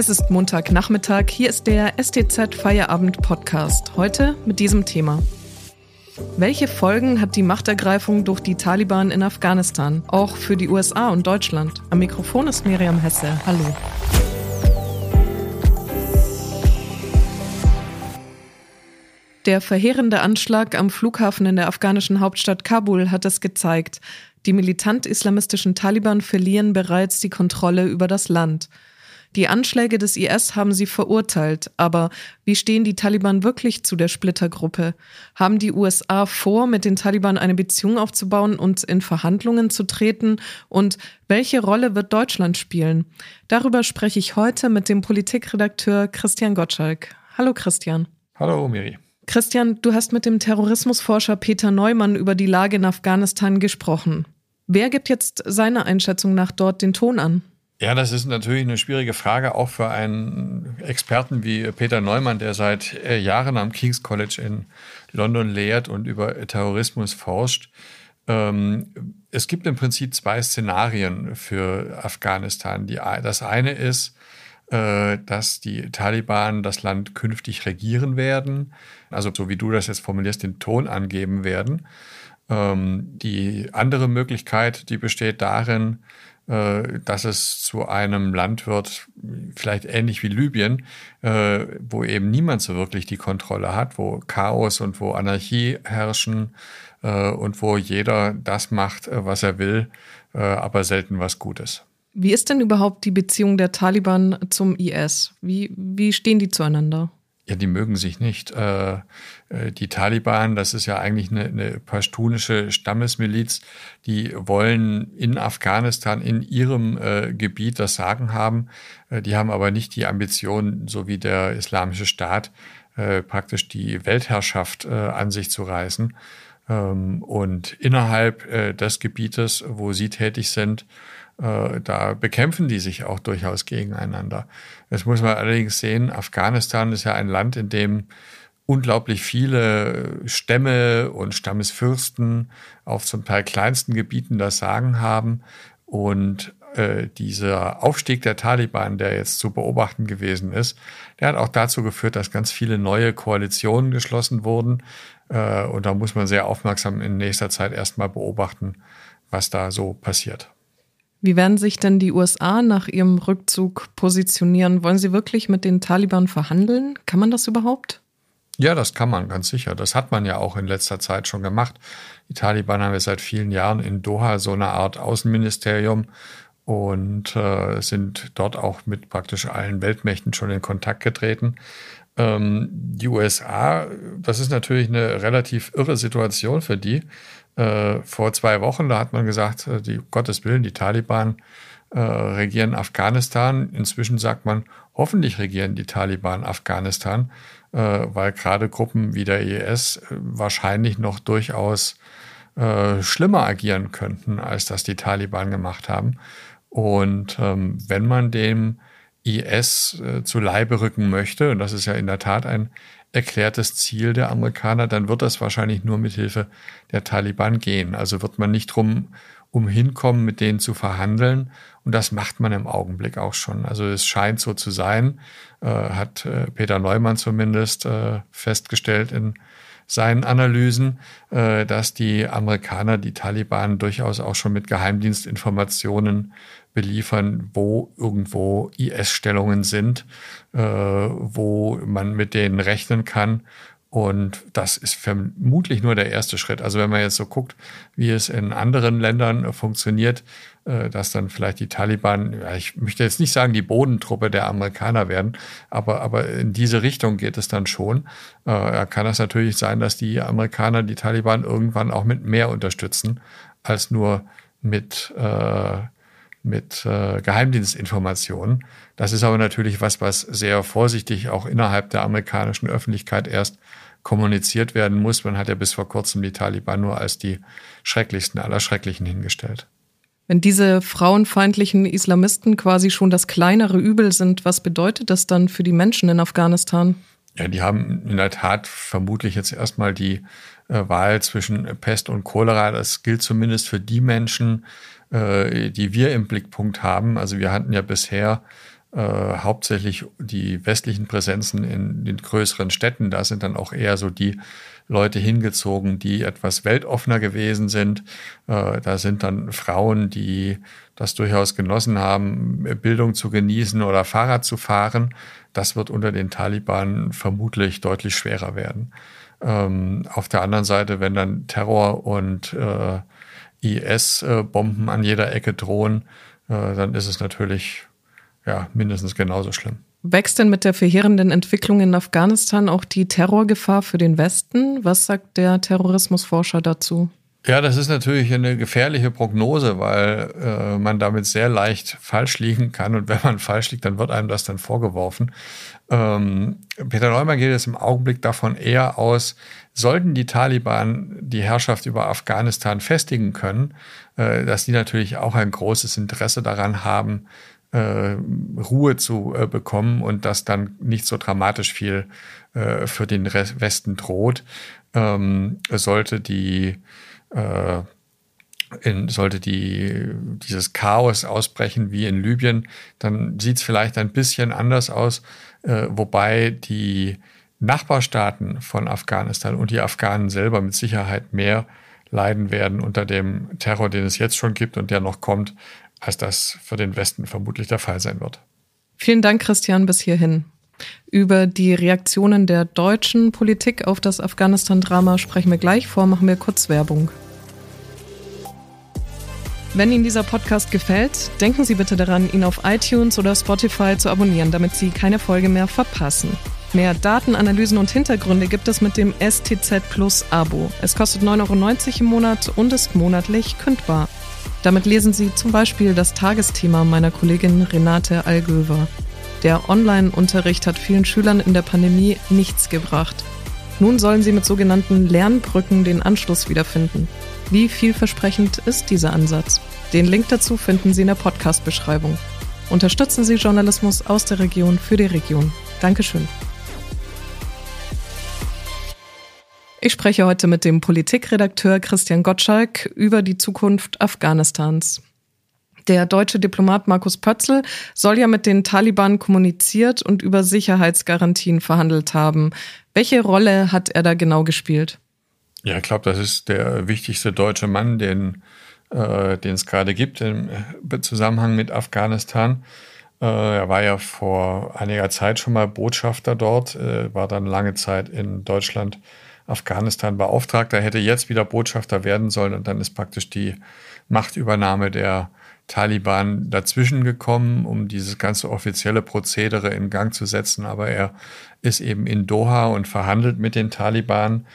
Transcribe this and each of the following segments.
Es ist Montagnachmittag, hier ist der STZ Feierabend Podcast. Heute mit diesem Thema. Welche Folgen hat die Machtergreifung durch die Taliban in Afghanistan, auch für die USA und Deutschland? Am Mikrofon ist Miriam Hesse. Hallo. Der verheerende Anschlag am Flughafen in der afghanischen Hauptstadt Kabul hat es gezeigt. Die militant-islamistischen Taliban verlieren bereits die Kontrolle über das Land. Die Anschläge des IS haben sie verurteilt, aber wie stehen die Taliban wirklich zu der Splittergruppe? Haben die USA vor, mit den Taliban eine Beziehung aufzubauen und in Verhandlungen zu treten? Und welche Rolle wird Deutschland spielen? Darüber spreche ich heute mit dem Politikredakteur Christian Gottschalk. Hallo Christian. Hallo Miri. Christian, du hast mit dem Terrorismusforscher Peter Neumann über die Lage in Afghanistan gesprochen. Wer gibt jetzt seiner Einschätzung nach dort den Ton an? Ja, das ist natürlich eine schwierige Frage, auch für einen Experten wie Peter Neumann, der seit äh, Jahren am King's College in London lehrt und über Terrorismus forscht. Ähm, es gibt im Prinzip zwei Szenarien für Afghanistan. das eine ist, äh, dass die Taliban das Land künftig regieren werden, also so wie du das jetzt formulierst, den Ton angeben werden. Ähm, die andere Möglichkeit, die besteht darin, dass es zu einem Land wird, vielleicht ähnlich wie Libyen, äh, wo eben niemand so wirklich die Kontrolle hat, wo Chaos und wo Anarchie herrschen äh, und wo jeder das macht, was er will, aber selten was Gutes. Wie ist denn überhaupt die Beziehung der Taliban zum IS? Wie, wie stehen die zueinander? Ja, die mögen sich nicht. Äh, äh, die Taliban, das ist ja eigentlich eine, eine pashtunische Stammesmiliz, die wollen in Afghanistan, in ihrem äh, Gebiet das Sagen haben. die haben aber nicht die Ambition, so wie der Islamische Staat, praktisch die Weltherrschaft an sich zu reißen. Ähm, und innerhalb des Gebietes, wo sie tätig sind, da bekämpfen die sich auch durchaus gegeneinander. Das muss man allerdings sehen. Afghanistan ist ja ein Land, in dem unglaublich viele Stämme und Stammesfürsten auf zum Teil kleinsten Gebieten das Sagen haben. Und äh, dieser Aufstieg der Taliban, der jetzt zu beobachten gewesen ist, der hat auch dazu geführt, dass ganz viele neue Koalitionen geschlossen wurden. Äh, und da muss man sehr aufmerksam in nächster Zeit erstmal beobachten, was da so passiert. Wie werden sich denn die USA nach ihrem Rückzug positionieren? Wollen sie wirklich mit den Taliban verhandeln? Kann man das überhaupt? Ja, das kann man ganz sicher. Das hat man ja auch in letzter Zeit schon gemacht. Die Taliban haben ja seit vielen Jahren in Doha so eine Art Außenministerium und äh, sind dort auch mit praktisch allen Weltmächten schon in Kontakt getreten. Ähm, die USA, das ist natürlich eine relativ irre Situation für die äh, vor zwei Wochen, da hat man gesagt, äh, die Gottes Willen, die Taliban äh, regieren Afghanistan. Inzwischen sagt man, hoffentlich regieren die Taliban Afghanistan, äh, weil gerade Gruppen wie der IS äh, wahrscheinlich noch durchaus äh, schlimmer agieren könnten, als das die Taliban gemacht haben. Und ähm, wenn man dem IS äh, zu Leibe rücken möchte, und das ist ja in der Tat ein erklärtes Ziel der Amerikaner, dann wird das wahrscheinlich nur mit Hilfe der Taliban gehen. Also wird man nicht drum umhinkommen, mit denen zu verhandeln. Und das macht man im Augenblick auch schon. Also es scheint so zu sein, äh, hat äh, Peter Neumann zumindest äh, festgestellt in seinen Analysen, äh, dass die Amerikaner die Taliban durchaus auch schon mit Geheimdienstinformationen beliefern, wo irgendwo IS-Stellungen sind, äh, wo man mit denen rechnen kann. Und das ist vermutlich nur der erste Schritt. Also wenn man jetzt so guckt, wie es in anderen Ländern funktioniert, äh, dass dann vielleicht die Taliban, ich möchte jetzt nicht sagen, die Bodentruppe der Amerikaner werden, aber, aber in diese Richtung geht es dann schon. Äh, kann es natürlich sein, dass die Amerikaner die Taliban irgendwann auch mit mehr unterstützen, als nur mit äh, mit äh, Geheimdienstinformationen. Das ist aber natürlich was, was sehr vorsichtig auch innerhalb der amerikanischen Öffentlichkeit erst kommuniziert werden muss. Man hat ja bis vor kurzem die Taliban nur als die schrecklichsten aller Schrecklichen hingestellt. Wenn diese frauenfeindlichen Islamisten quasi schon das kleinere Übel sind, was bedeutet das dann für die Menschen in Afghanistan? Ja, die haben in der Tat vermutlich jetzt erstmal die äh, Wahl zwischen Pest und Cholera. Das gilt zumindest für die Menschen, äh, die wir im Blickpunkt haben. Also wir hatten ja bisher äh, hauptsächlich die westlichen Präsenzen in den größeren Städten. Da sind dann auch eher so die Leute hingezogen, die etwas weltoffener gewesen sind. Äh, da sind dann Frauen, die das durchaus genossen haben, Bildung zu genießen oder Fahrrad zu fahren. Das wird unter den Taliban vermutlich deutlich schwerer werden. Ähm, auf der anderen Seite, wenn dann Terror und äh, IS-Bomben an jeder Ecke drohen, äh, dann ist es natürlich ja, mindestens genauso schlimm. Wächst denn mit der verheerenden Entwicklung in Afghanistan auch die Terrorgefahr für den Westen? Was sagt der Terrorismusforscher dazu? Ja, das ist natürlich eine gefährliche Prognose, weil äh, man damit sehr leicht falsch liegen kann. Und wenn man falsch liegt, dann wird einem das dann vorgeworfen. Ähm, Peter Neumann geht jetzt im Augenblick davon eher aus, sollten die Taliban die Herrschaft über Afghanistan festigen können, äh, dass die natürlich auch ein großes Interesse daran haben, äh, Ruhe zu äh, bekommen und dass dann nicht so dramatisch viel äh, für den Westen droht, ähm, sollte die äh, in, sollte die, dieses Chaos ausbrechen wie in Libyen, dann sieht es vielleicht ein bisschen anders aus, äh, wobei die Nachbarstaaten von Afghanistan und die Afghanen selber mit Sicherheit mehr leiden werden unter dem Terror, den es jetzt schon gibt und der noch kommt, als das für den Westen vermutlich der Fall sein wird. Vielen Dank, Christian, bis hierhin. Über die Reaktionen der deutschen Politik auf das Afghanistan-Drama sprechen wir gleich vor, machen wir kurz Werbung. Wenn Ihnen dieser Podcast gefällt, denken Sie bitte daran, ihn auf iTunes oder Spotify zu abonnieren, damit Sie keine Folge mehr verpassen. Mehr Datenanalysen und Hintergründe gibt es mit dem STZ Plus Abo. Es kostet 9,90 Euro im Monat und ist monatlich kündbar. Damit lesen Sie zum Beispiel das Tagesthema meiner Kollegin Renate Algöver. Der Online-Unterricht hat vielen Schülern in der Pandemie nichts gebracht. Nun sollen sie mit sogenannten Lernbrücken den Anschluss wiederfinden. Wie vielversprechend ist dieser Ansatz? Den Link dazu finden Sie in der Podcast-Beschreibung. Unterstützen Sie Journalismus aus der Region für die Region. Dankeschön. Ich spreche heute mit dem Politikredakteur Christian Gottschalk über die Zukunft Afghanistans. Der deutsche Diplomat Markus Pötzl soll ja mit den Taliban kommuniziert und über Sicherheitsgarantien verhandelt haben. Welche Rolle hat er da genau gespielt? Ja, ich glaube, das ist der wichtigste deutsche Mann, den äh, es gerade gibt im Zusammenhang mit Afghanistan. Äh, er war ja vor einiger Zeit schon mal Botschafter dort, äh, war dann lange Zeit in Deutschland Afghanistan Beauftragter, hätte jetzt wieder Botschafter werden sollen und dann ist praktisch die Machtübernahme der Taliban dazwischen gekommen, um dieses ganze offizielle Prozedere in Gang zu setzen. Aber er ist eben in Doha und verhandelt mit den Taliban,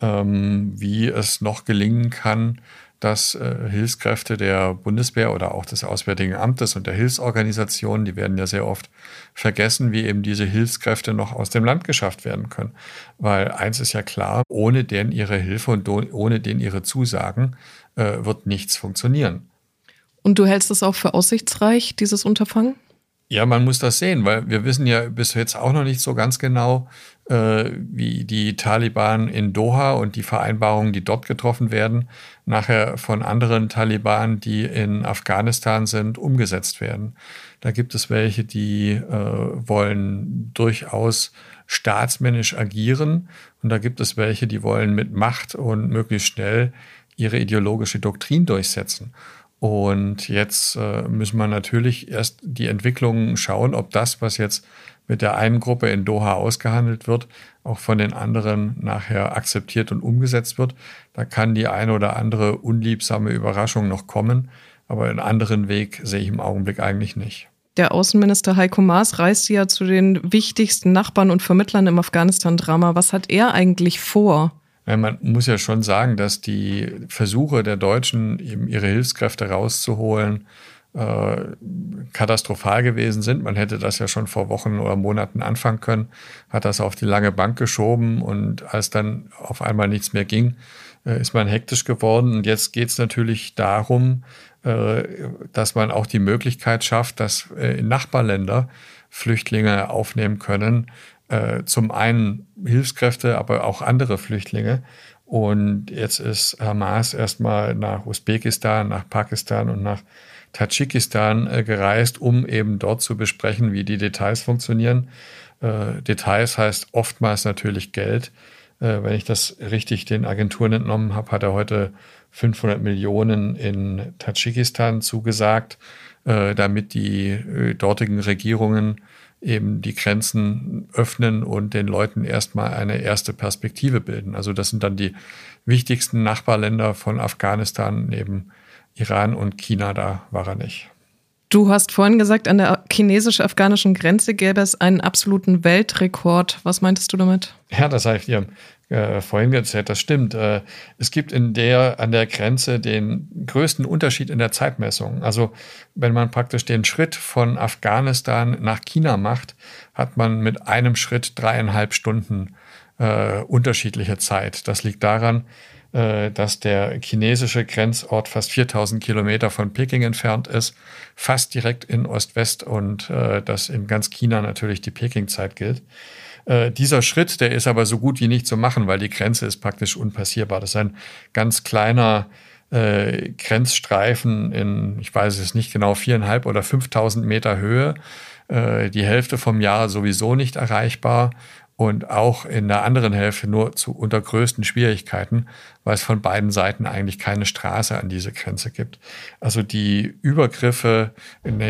ähm, wie es noch gelingen kann, dass äh, Hilfskräfte der Bundeswehr oder auch des Auswärtigen Amtes und der Hilfsorganisationen, die werden ja sehr oft vergessen, wie eben diese Hilfskräfte noch aus dem Land geschafft werden können. Weil eins ist ja klar, ohne denen ihre Hilfe und ohne denen ihre Zusagen äh, wird nichts funktionieren. Und du hältst es auch für aussichtsreich, dieses Unterfangen? Ja, man muss das sehen, weil wir wissen ja bis jetzt auch noch nicht so ganz genau, äh, wie die Taliban in Doha und die Vereinbarungen, die dort getroffen werden, nachher von anderen Taliban, die in Afghanistan sind, umgesetzt werden. Da gibt es welche, die äh, wollen durchaus staatsmännisch agieren und da gibt es welche, die wollen mit Macht und möglichst schnell ihre ideologische Doktrin durchsetzen. Und jetzt äh, müssen wir natürlich erst die Entwicklungen schauen, ob das, was jetzt mit der einen Gruppe in Doha ausgehandelt wird, auch von den anderen nachher akzeptiert und umgesetzt wird. Da kann die eine oder andere unliebsame Überraschung noch kommen, aber einen anderen Weg sehe ich im Augenblick eigentlich nicht. Der Außenminister Heiko Maas reiste ja zu den wichtigsten Nachbarn und Vermittlern im Afghanistan-Drama. Was hat er eigentlich vor? Man muss ja schon sagen, dass die Versuche der Deutschen, eben ihre Hilfskräfte rauszuholen, äh, katastrophal gewesen sind. Man hätte das ja schon vor Wochen oder Monaten anfangen können, hat das auf die lange Bank geschoben und als dann auf einmal nichts mehr ging, äh, ist man hektisch geworden. Und jetzt geht es natürlich darum, äh, dass man auch die Möglichkeit schafft, dass äh, Nachbarländer Flüchtlinge aufnehmen können. Äh, zum einen Hilfskräfte, aber auch andere Flüchtlinge. Und jetzt ist Hamas erstmal nach Usbekistan, nach Pakistan und nach Tadschikistan äh, gereist, um eben dort zu besprechen, wie die Details funktionieren. Äh, Details heißt oftmals natürlich Geld. Äh, wenn ich das richtig den Agenturen entnommen habe, hat er heute 500 Millionen in Tadschikistan zugesagt, äh, damit die äh, dortigen Regierungen eben die Grenzen öffnen und den Leuten erstmal eine erste Perspektive bilden. Also das sind dann die wichtigsten Nachbarländer von Afghanistan neben Iran und China, da war er nicht. Du hast vorhin gesagt, an der chinesisch-afghanischen Grenze gäbe es einen absoluten Weltrekord. Was meintest du damit? Ja, das habe ich dir äh, vorhin erzählt. Das stimmt. Äh, es gibt in der, an der Grenze den größten Unterschied in der Zeitmessung. Also, wenn man praktisch den Schritt von Afghanistan nach China macht, hat man mit einem Schritt dreieinhalb Stunden äh, unterschiedliche Zeit. Das liegt daran, dass der chinesische Grenzort fast 4000 Kilometer von Peking entfernt ist, fast direkt in Ost-West und äh, dass in ganz China natürlich die Peking-Zeit gilt. Äh, dieser Schritt, der ist aber so gut wie nicht zu machen, weil die Grenze ist praktisch unpassierbar. Das ist ein ganz kleiner äh, Grenzstreifen in, ich weiß es nicht genau, viereinhalb oder 5000 Meter Höhe. Äh, die Hälfte vom Jahr sowieso nicht erreichbar und auch in der anderen Hälfte nur zu unter größten Schwierigkeiten, weil es von beiden Seiten eigentlich keine Straße an diese Grenze gibt. Also die Übergriffe,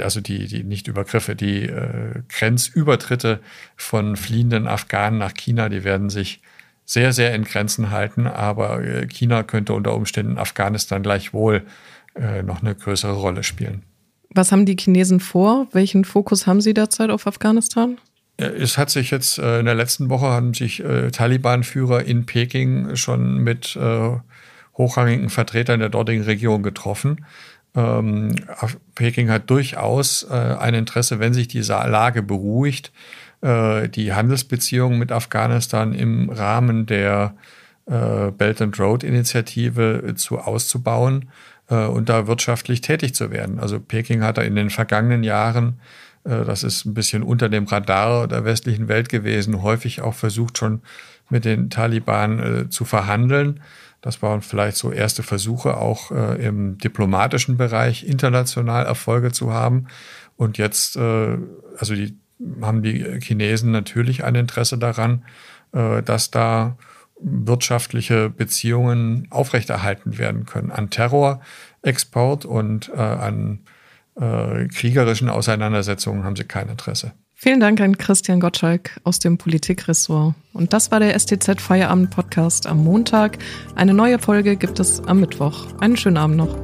also die, die nicht Übergriffe, die äh, Grenzübertritte von fliehenden Afghanen nach China, die werden sich sehr, sehr in Grenzen halten, aber äh, China könnte unter Umständen Afghanistan gleichwohl äh, noch eine größere Rolle spielen. Was haben die Chinesen vor? Welchen Fokus haben sie derzeit auf Afghanistan? Es hat sich jetzt äh, in der letzten Woche haben sich äh, Taliban-Führer in Peking schon mit äh, hochrangigen Vertretern der dortigen Regierung getroffen. Ähm, Peking hat durchaus äh, ein Interesse, wenn sich die Lage beruhigt, äh, die Handelsbeziehungen mit Afghanistan im Rahmen der äh, Belt and Road Initiative zu auszubauen und da wirtschaftlich tätig zu werden. Also Peking hat da in den vergangenen Jahren äh, das ist ein bisschen unter dem Radar der westlichen Welt gewesen, häufig auch versucht schon mit den Taliban äh, zu verhandeln. Das waren vielleicht so erste Versuche, auch äh, im diplomatischen Bereich international Erfolge zu haben. Und jetzt, äh, also die haben die Chinesen natürlich ein Interesse daran, äh, dass da wirtschaftliche Beziehungen aufrechterhalten werden können an Terrorexport und äh, an äh, kriegerischen Auseinandersetzungen haben sie kein Interesse. Vielen Dank an Christian Gottschalk aus dem Politikressort. Und das war der STZ Feierabend Podcast am Montag. Eine neue Folge gibt es am Mittwoch. Einen schönen Abend noch.